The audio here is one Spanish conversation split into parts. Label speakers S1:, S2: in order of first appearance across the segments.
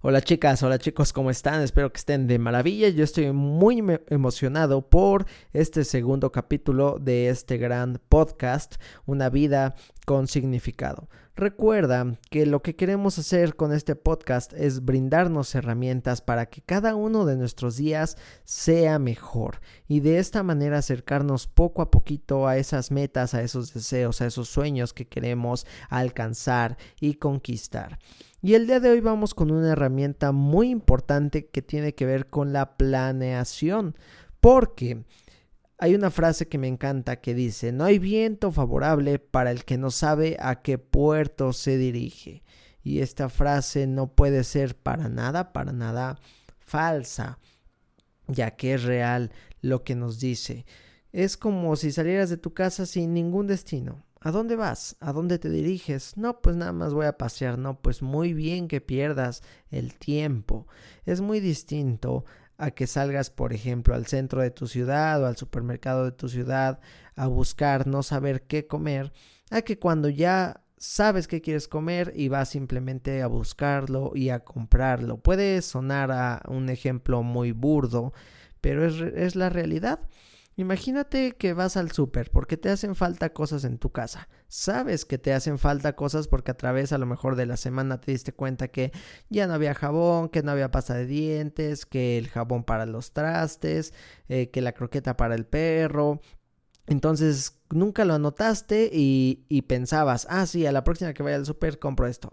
S1: Hola chicas, hola chicos, ¿cómo están? Espero que estén de maravilla. Yo estoy muy emocionado por este segundo capítulo de este gran podcast, Una vida con significado. Recuerda que lo que queremos hacer con este podcast es brindarnos herramientas para que cada uno de nuestros días sea mejor y de esta manera acercarnos poco a poquito a esas metas, a esos deseos, a esos sueños que queremos alcanzar y conquistar. Y el día de hoy vamos con una herramienta muy importante que tiene que ver con la planeación. Porque hay una frase que me encanta que dice, no hay viento favorable para el que no sabe a qué puerto se dirige. Y esta frase no puede ser para nada, para nada falsa, ya que es real lo que nos dice. Es como si salieras de tu casa sin ningún destino. ¿A dónde vas? ¿A dónde te diriges? No, pues nada más voy a pasear. No, pues muy bien que pierdas el tiempo. Es muy distinto a que salgas, por ejemplo, al centro de tu ciudad o al supermercado de tu ciudad a buscar no saber qué comer, a que cuando ya sabes qué quieres comer y vas simplemente a buscarlo y a comprarlo. Puede sonar a un ejemplo muy burdo, pero es, es la realidad. Imagínate que vas al súper porque te hacen falta cosas en tu casa. Sabes que te hacen falta cosas porque a través a lo mejor de la semana te diste cuenta que ya no había jabón, que no había pasta de dientes, que el jabón para los trastes, eh, que la croqueta para el perro, entonces nunca lo anotaste y, pensabas, ah, sí, a la próxima que vaya al súper compro esto.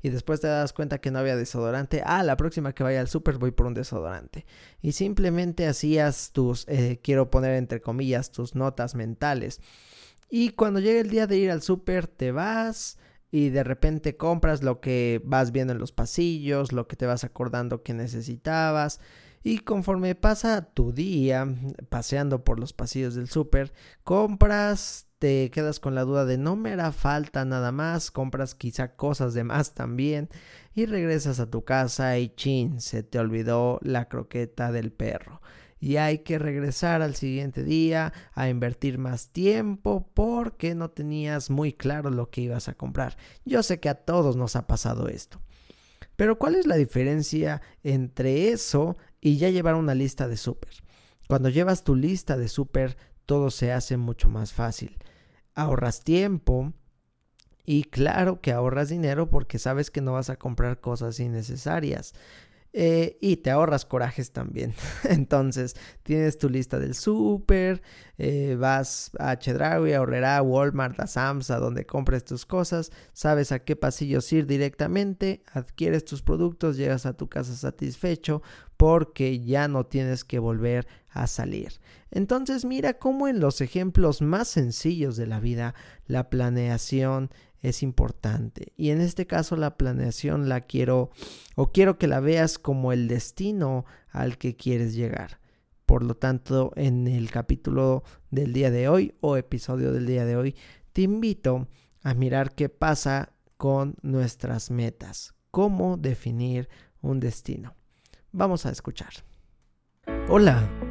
S1: Y después te das cuenta que no había desodorante, ah, la próxima que vaya al súper voy por un desodorante. Y simplemente hacías tus, eh, quiero poner entre comillas, tus notas mentales. Y cuando llega el día de ir al súper, te vas y de repente compras lo que vas viendo en los pasillos, lo que te vas acordando que necesitabas. Y conforme pasa tu día paseando por los pasillos del súper, compras, te quedas con la duda de no me hará falta nada más, compras quizá cosas de más también y regresas a tu casa y chin, se te olvidó la croqueta del perro. Y hay que regresar al siguiente día a invertir más tiempo porque no tenías muy claro lo que ibas a comprar. Yo sé que a todos nos ha pasado esto. Pero ¿cuál es la diferencia entre eso y ya llevar una lista de súper? Cuando llevas tu lista de súper, todo se hace mucho más fácil. Ahorras tiempo y claro que ahorras dinero porque sabes que no vas a comprar cosas innecesarias. Eh, y te ahorras corajes también. Entonces, tienes tu lista del súper, eh, vas a Chedraui, a a Walmart, a Sam's, a donde compres tus cosas, sabes a qué pasillos ir directamente, adquieres tus productos, llegas a tu casa satisfecho porque ya no tienes que volver a salir. Entonces, mira cómo en los ejemplos más sencillos de la vida, la planeación es importante. Y en este caso la planeación la quiero o quiero que la veas como el destino al que quieres llegar. Por lo tanto, en el capítulo del día de hoy o episodio del día de hoy, te invito a mirar qué pasa con nuestras metas, cómo definir un destino. Vamos a escuchar. Hola,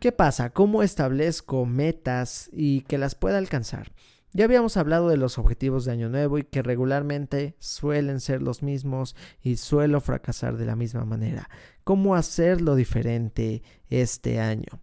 S1: ¿Qué pasa? ¿Cómo establezco metas y que las pueda alcanzar? Ya habíamos hablado de los objetivos de Año Nuevo y que regularmente suelen ser los mismos y suelo fracasar de la misma manera. ¿Cómo hacerlo diferente este año?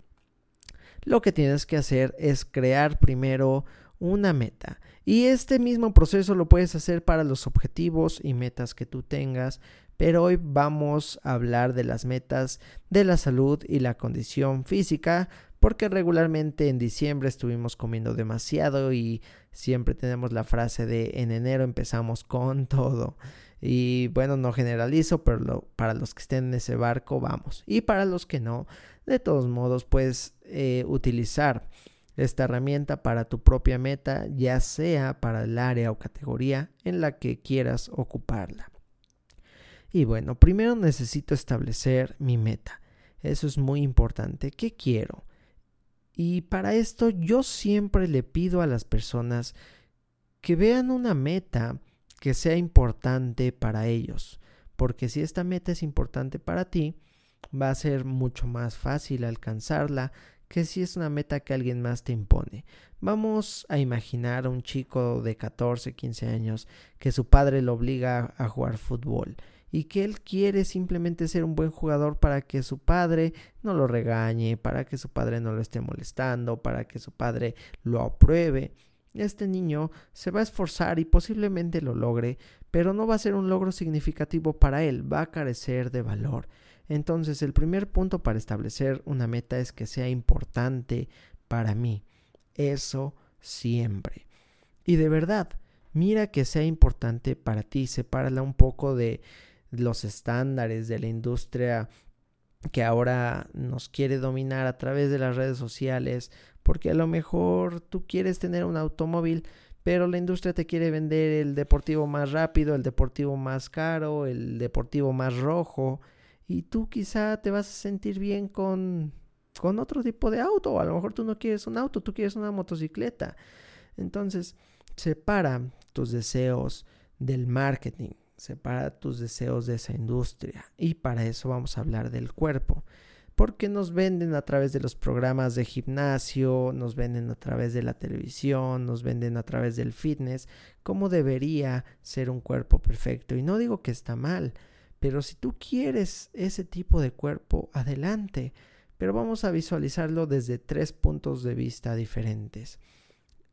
S1: Lo que tienes que hacer es crear primero una meta. Y este mismo proceso lo puedes hacer para los objetivos y metas que tú tengas, pero hoy vamos a hablar de las metas de la salud y la condición física, porque regularmente en diciembre estuvimos comiendo demasiado y siempre tenemos la frase de en enero empezamos con todo. Y bueno, no generalizo, pero para los que estén en ese barco, vamos. Y para los que no, de todos modos, puedes eh, utilizar esta herramienta para tu propia meta, ya sea para el área o categoría en la que quieras ocuparla. Y bueno, primero necesito establecer mi meta. Eso es muy importante. ¿Qué quiero? Y para esto yo siempre le pido a las personas que vean una meta que sea importante para ellos. Porque si esta meta es importante para ti, va a ser mucho más fácil alcanzarla que si es una meta que alguien más te impone. Vamos a imaginar a un chico de 14, 15 años que su padre lo obliga a jugar fútbol y que él quiere simplemente ser un buen jugador para que su padre no lo regañe, para que su padre no lo esté molestando, para que su padre lo apruebe. Este niño se va a esforzar y posiblemente lo logre, pero no va a ser un logro significativo para él, va a carecer de valor. Entonces el primer punto para establecer una meta es que sea importante para mí. Eso siempre. Y de verdad, mira que sea importante para ti, sepárala un poco de los estándares de la industria que ahora nos quiere dominar a través de las redes sociales, porque a lo mejor tú quieres tener un automóvil, pero la industria te quiere vender el deportivo más rápido, el deportivo más caro, el deportivo más rojo, y tú quizá te vas a sentir bien con, con otro tipo de auto, a lo mejor tú no quieres un auto, tú quieres una motocicleta. Entonces, separa tus deseos del marketing, separa tus deseos de esa industria. Y para eso vamos a hablar del cuerpo. Porque nos venden a través de los programas de gimnasio, nos venden a través de la televisión, nos venden a través del fitness, cómo debería ser un cuerpo perfecto. Y no digo que está mal, pero si tú quieres ese tipo de cuerpo, adelante. Pero vamos a visualizarlo desde tres puntos de vista diferentes.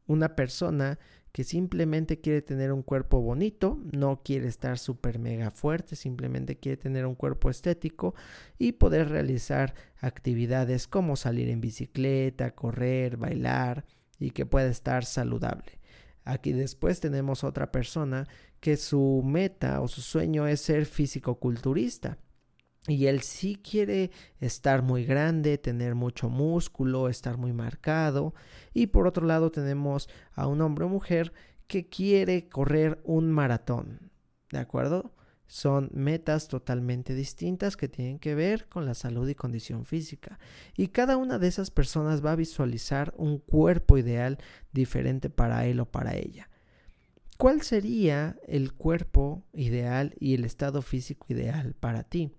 S1: Una persona que simplemente quiere tener un cuerpo bonito, no quiere estar súper mega fuerte, simplemente quiere tener un cuerpo estético y poder realizar actividades como salir en bicicleta, correr, bailar y que pueda estar saludable. Aquí después tenemos otra persona que su meta o su sueño es ser físico-culturista. Y él sí quiere estar muy grande, tener mucho músculo, estar muy marcado. Y por otro lado tenemos a un hombre o mujer que quiere correr un maratón. ¿De acuerdo? Son metas totalmente distintas que tienen que ver con la salud y condición física. Y cada una de esas personas va a visualizar un cuerpo ideal diferente para él o para ella. ¿Cuál sería el cuerpo ideal y el estado físico ideal para ti?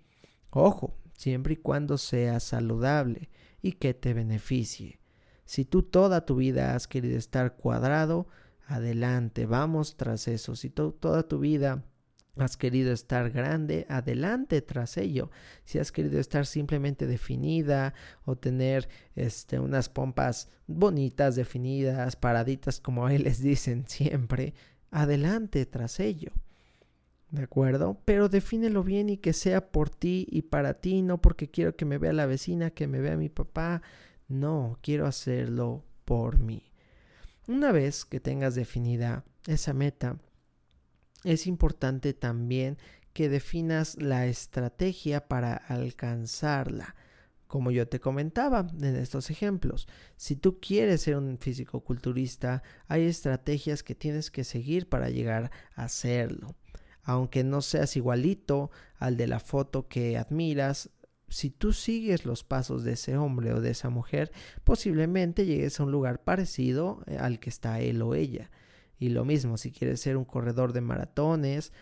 S1: Ojo, siempre y cuando sea saludable y que te beneficie. Si tú toda tu vida has querido estar cuadrado, adelante, vamos tras eso. Si tú toda tu vida has querido estar grande, adelante tras ello. Si has querido estar simplemente definida o tener este, unas pompas bonitas, definidas, paraditas, como a él les dicen siempre, adelante tras ello. ¿De acuerdo? Pero defínelo bien y que sea por ti y para ti, no porque quiero que me vea la vecina, que me vea mi papá. No, quiero hacerlo por mí. Una vez que tengas definida esa meta, es importante también que definas la estrategia para alcanzarla. Como yo te comentaba en estos ejemplos, si tú quieres ser un físico-culturista, hay estrategias que tienes que seguir para llegar a hacerlo aunque no seas igualito al de la foto que admiras, si tú sigues los pasos de ese hombre o de esa mujer, posiblemente llegues a un lugar parecido eh, al que está él o ella. Y lo mismo, si quieres ser un corredor de maratones,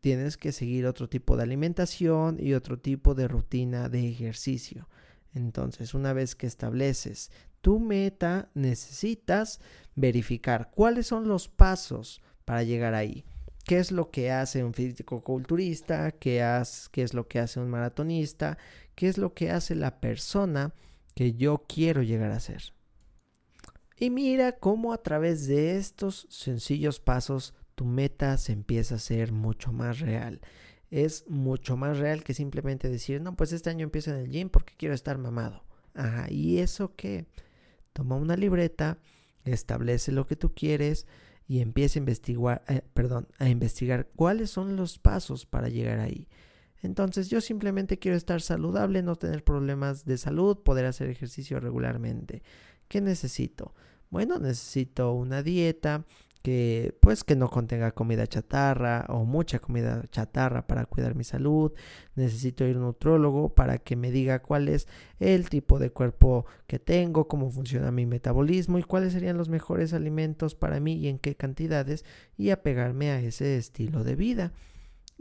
S1: tienes que seguir otro tipo de alimentación y otro tipo de rutina de ejercicio. Entonces, una vez que estableces tu meta necesitas verificar cuáles son los pasos para llegar ahí. ¿Qué es lo que hace un físico-culturista? ¿Qué, ¿Qué es lo que hace un maratonista? ¿Qué es lo que hace la persona que yo quiero llegar a ser? Y mira cómo a través de estos sencillos pasos tu meta se empieza a ser mucho más real. Es mucho más real que simplemente decir, no, pues este año empiezo en el gym porque quiero estar mamado. Ajá, ¿y eso qué? Toma una libreta, establece lo que tú quieres, y empiece a investigar, eh, perdón, a investigar cuáles son los pasos para llegar ahí. Entonces yo simplemente quiero estar saludable, no tener problemas de salud, poder hacer ejercicio regularmente. ¿Qué necesito? Bueno, necesito una dieta, que pues que no contenga comida chatarra o mucha comida chatarra para cuidar mi salud. Necesito ir a un nutrólogo para que me diga cuál es el tipo de cuerpo que tengo, cómo funciona mi metabolismo y cuáles serían los mejores alimentos para mí y en qué cantidades y apegarme a ese estilo de vida.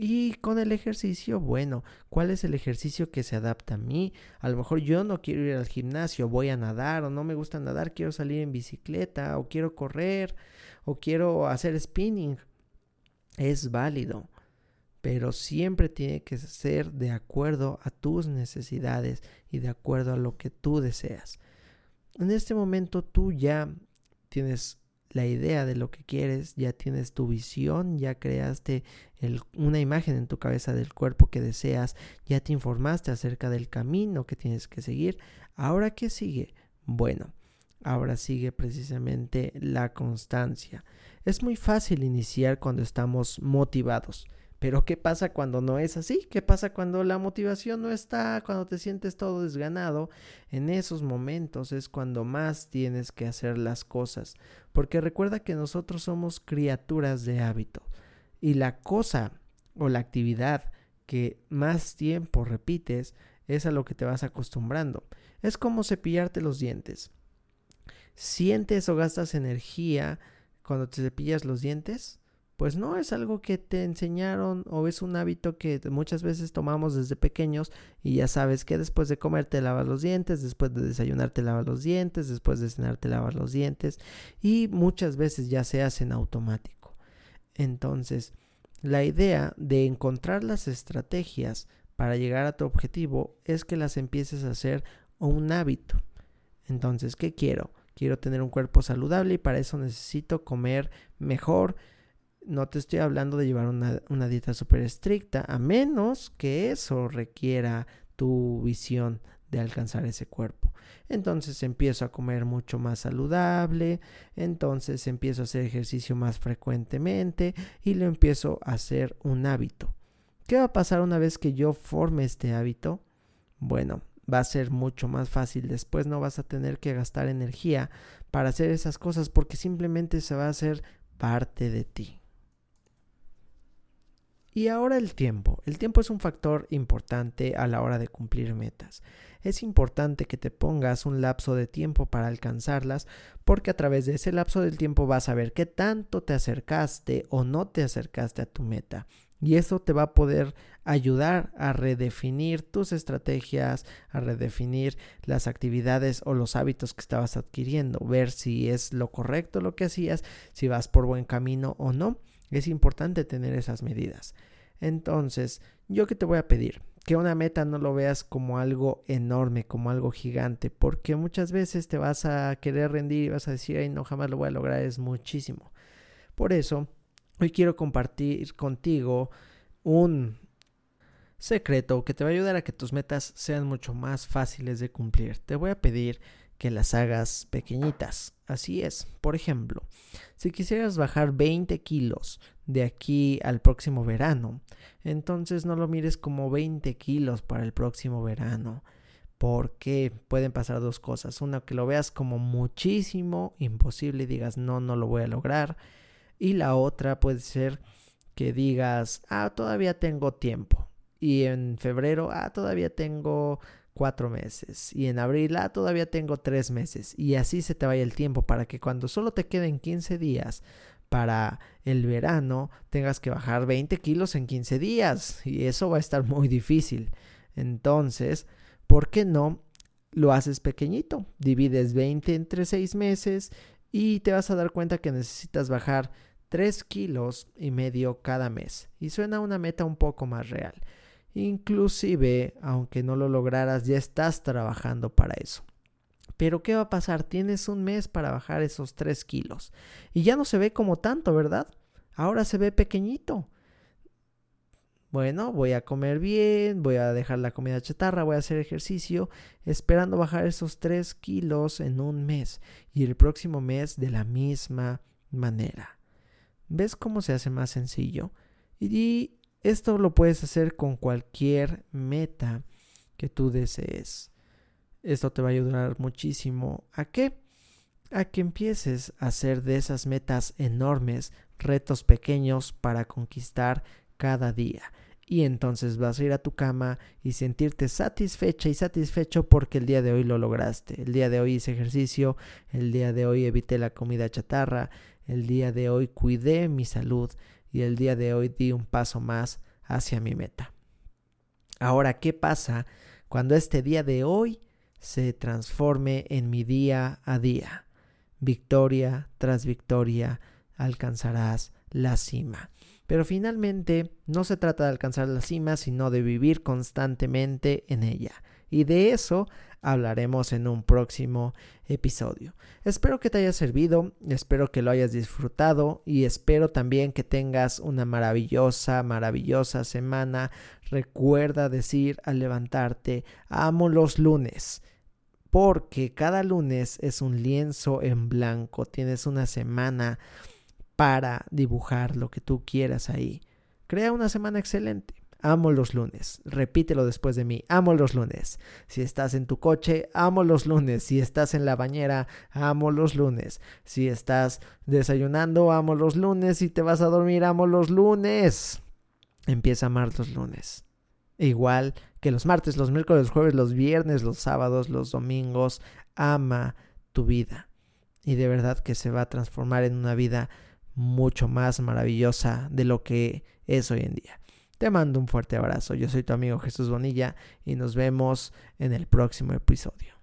S1: Y con el ejercicio, bueno, ¿cuál es el ejercicio que se adapta a mí? A lo mejor yo no quiero ir al gimnasio, voy a nadar o no me gusta nadar, quiero salir en bicicleta o quiero correr o quiero hacer spinning. Es válido, pero siempre tiene que ser de acuerdo a tus necesidades y de acuerdo a lo que tú deseas. En este momento tú ya tienes la idea de lo que quieres, ya tienes tu visión, ya creaste una imagen en tu cabeza del cuerpo que deseas, ya te informaste acerca del camino que tienes que seguir. Ahora, ¿qué sigue? Bueno, ahora sigue precisamente la constancia. Es muy fácil iniciar cuando estamos motivados. Pero ¿qué pasa cuando no es así? ¿Qué pasa cuando la motivación no está, cuando te sientes todo desganado? En esos momentos es cuando más tienes que hacer las cosas. Porque recuerda que nosotros somos criaturas de hábito. Y la cosa o la actividad que más tiempo repites es a lo que te vas acostumbrando. Es como cepillarte los dientes. ¿Sientes o gastas energía cuando te cepillas los dientes? pues no es algo que te enseñaron o es un hábito que muchas veces tomamos desde pequeños y ya sabes que después de comer te lavas los dientes, después de desayunar te lavas los dientes, después de cenar te lavas los dientes y muchas veces ya se hace en automático. Entonces, la idea de encontrar las estrategias para llegar a tu objetivo es que las empieces a hacer un hábito. Entonces, ¿qué quiero? Quiero tener un cuerpo saludable y para eso necesito comer mejor, no te estoy hablando de llevar una, dieta súper estricta, a menos que eso requiera tu visión de alcanzar ese cuerpo. Entonces empiezo a comer mucho más saludable, entonces empiezo a hacer ejercicio más frecuentemente y lo empiezo a hacer un hábito. ¿Qué va a pasar una vez que yo forme este hábito? Bueno, va a ser mucho más fácil. Después no vas a tener que gastar energía para hacer esas cosas porque simplemente se va a hacer parte de ti. Y ahora el tiempo. El tiempo es un factor importante a la hora de cumplir metas. Es importante que te pongas un lapso de tiempo para alcanzarlas porque a través de ese lapso del tiempo vas a ver qué tanto te acercaste o no te acercaste a tu meta. Y eso te va a poder ayudar a redefinir tus estrategias, a redefinir las actividades o los hábitos que estabas adquiriendo, ver si es lo correcto lo que hacías, si vas por buen camino o no. Es importante tener esas medidas. Entonces, yo que te voy a pedir, que una meta no lo veas como algo enorme, como algo gigante, porque muchas veces te vas a querer rendir y vas a decir, ay, no, jamás lo voy a lograr, es muchísimo. Por eso, hoy quiero compartir contigo un secreto que te va a ayudar a que tus metas sean mucho más fáciles de cumplir. Te voy a pedir que las hagas pequeñitas. Así es. Por ejemplo, si quisieras bajar 20 kilos de aquí al próximo verano, entonces no lo mires como 20 kilos para el próximo verano. Porque pueden pasar dos cosas. Una, que lo veas como muchísimo, imposible y digas, no, no lo voy a lograr. Y la otra puede ser que digas, ah, todavía tengo tiempo. Y en febrero, ah, todavía tengo cuatro meses. Y en abril, ah, todavía tengo tres meses. Y así se te vaya el tiempo para que cuando solo te queden 15 días para el verano, tengas que bajar 20 kilos en 15 días. Y eso va a estar muy difícil. Entonces, ¿por qué no lo haces pequeñito, divides 20 entre 6 meses y te vas a dar cuenta que necesitas bajar 3 kilos y medio cada mes. Y suena una meta un poco más real. Inclusive, aunque no lo lograras, ya estás trabajando para eso. Pero ¿qué va a pasar? Tienes un mes para bajar esos 3 kilos. Y ya no se ve como tanto, ¿verdad? Ahora se ve pequeñito. Bueno, voy a comer bien, voy a dejar la comida chatarra, voy a hacer ejercicio, esperando bajar esos 3 kilos en un mes y el próximo mes de la misma manera. ¿Ves cómo se hace más sencillo? Y esto lo puedes hacer con cualquier meta que tú desees. Esto te va a ayudar muchísimo. ¿A qué? A que empieces a hacer de esas metas enormes retos pequeños para conquistar cada día. Y entonces vas a ir a tu cama y sentirte satisfecha y satisfecho porque el día de hoy lo lograste. El día de hoy hice ejercicio, el día de hoy evité la comida chatarra, el día de hoy cuidé mi salud y el día de hoy di un paso más hacia mi meta. Ahora, ¿qué pasa cuando este día de hoy se transforme en mi día a día? Victoria tras victoria alcanzarás la cima. Pero finalmente no se trata de alcanzar la cima, sino de vivir constantemente en ella. Y de eso hablaremos en un próximo episodio. Espero que te haya servido, espero que lo hayas disfrutado y espero también que tengas una maravillosa, maravillosa semana. Recuerda decir al levantarte, amo los lunes porque cada lunes es un lienzo en blanco, tienes una semana para dibujar lo que tú quieras ahí. Crea una semana excelente. Amo los lunes. Repítelo después de mí. Amo los lunes. Si estás en tu coche, amo los lunes. Si estás en la bañera, amo los lunes. Si estás desayunando, amo los lunes. Si te vas a dormir, amo los lunes. Empieza a amar los lunes. Igual que los martes, los miércoles, los jueves, los viernes, los sábados, los domingos. Ama tu vida. Y de verdad que se va a transformar en una vida mucho más maravillosa de lo que es hoy en día. Te mando un fuerte abrazo. Yo soy tu amigo Jesús Bonilla y nos vemos en el próximo episodio.